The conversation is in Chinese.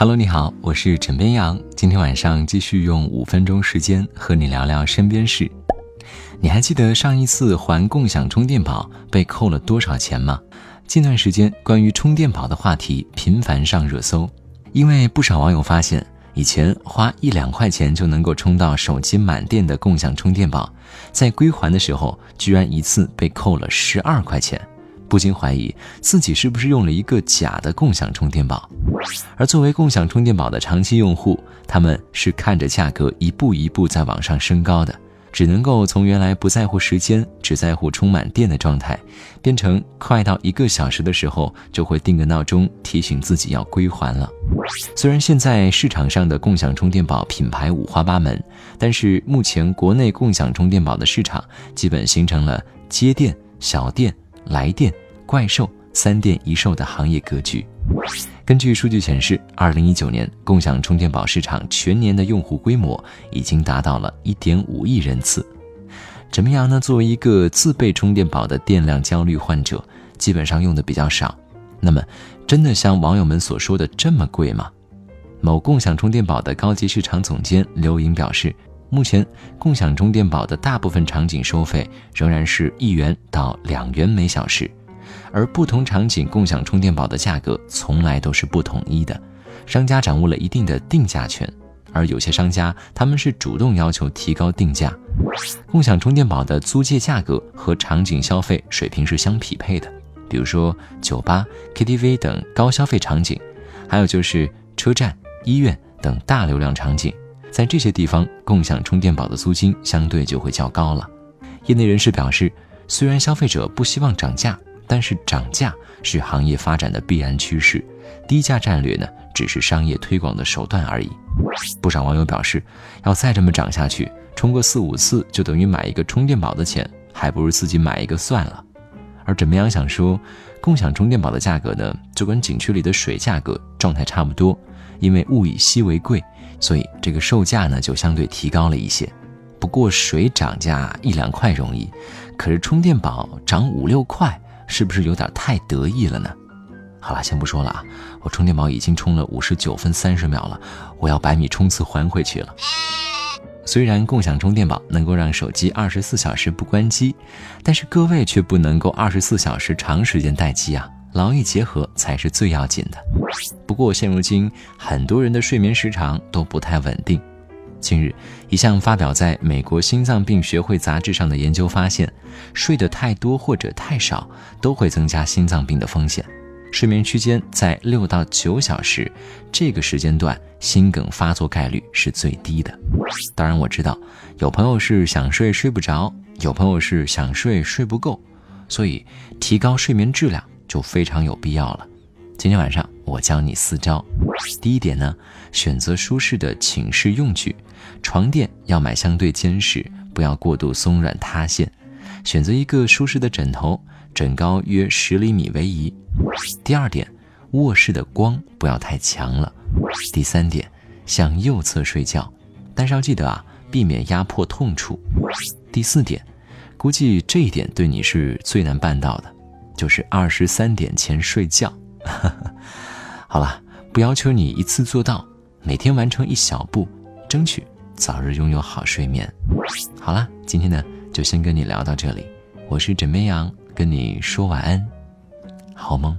Hello，你好，我是枕边羊。今天晚上继续用五分钟时间和你聊聊身边事。你还记得上一次还共享充电宝被扣了多少钱吗？近段时间关于充电宝的话题频繁上热搜，因为不少网友发现，以前花一两块钱就能够充到手机满电的共享充电宝，在归还的时候居然一次被扣了十二块钱。不禁怀疑自己是不是用了一个假的共享充电宝，而作为共享充电宝的长期用户，他们是看着价格一步一步在往上升高的，只能够从原来不在乎时间，只在乎充满电的状态，变成快到一个小时的时候就会定个闹钟提醒自己要归还了。虽然现在市场上的共享充电宝品牌五花八门，但是目前国内共享充电宝的市场基本形成了接电、小电。来电、怪兽三电一售的行业格局。根据数据显示，二零一九年共享充电宝市场全年的用户规模已经达到了一点五亿人次。怎么样呢？作为一个自备充电宝的电量焦虑患者，基本上用的比较少。那么，真的像网友们所说的这么贵吗？某共享充电宝的高级市场总监刘莹表示。目前，共享充电宝的大部分场景收费仍然是一元到两元每小时，而不同场景共享充电宝的价格从来都是不统一的，商家掌握了一定的定价权，而有些商家他们是主动要求提高定价。共享充电宝的租借价格和场景消费水平是相匹配的，比如说酒吧、KTV 等高消费场景，还有就是车站、医院等大流量场景。在这些地方，共享充电宝的租金相对就会较高了。业内人士表示，虽然消费者不希望涨价，但是涨价是行业发展的必然趋势。低价战略呢，只是商业推广的手段而已。不少网友表示，要再这么涨下去，充个四五次就等于买一个充电宝的钱，还不如自己买一个算了。而枕边羊想说，共享充电宝的价格呢，就跟景区里的水价格状态差不多，因为物以稀为贵。所以这个售价呢就相对提高了一些，不过水涨价一两块容易，可是充电宝涨五六块，是不是有点太得意了呢？好了，先不说了啊，我充电宝已经充了五十九分三十秒了，我要百米冲刺还回去了。虽然共享充电宝能够让手机二十四小时不关机，但是各位却不能够二十四小时长时间待机啊。劳逸结合才是最要紧的。不过，现如今很多人的睡眠时长都不太稳定。近日，一项发表在美国心脏病学会杂志上的研究发现，睡得太多或者太少都会增加心脏病的风险。睡眠区间在六到九小时，这个时间段心梗发作概率是最低的。当然，我知道有朋友是想睡睡不着，有朋友是想睡睡不够，所以提高睡眠质量。就非常有必要了。今天晚上我教你四招。第一点呢，选择舒适的寝室用具，床垫要买相对坚实，不要过度松软塌陷。选择一个舒适的枕头，枕高约十厘米为宜。第二点，卧室的光不要太强了。第三点，向右侧睡觉，但是要记得啊，避免压迫痛处。第四点，估计这一点对你是最难办到的。就是二十三点前睡觉，好了，不要求你一次做到，每天完成一小步，争取早日拥有好睡眠。好了，今天呢就先跟你聊到这里，我是枕边羊，跟你说晚安，好梦。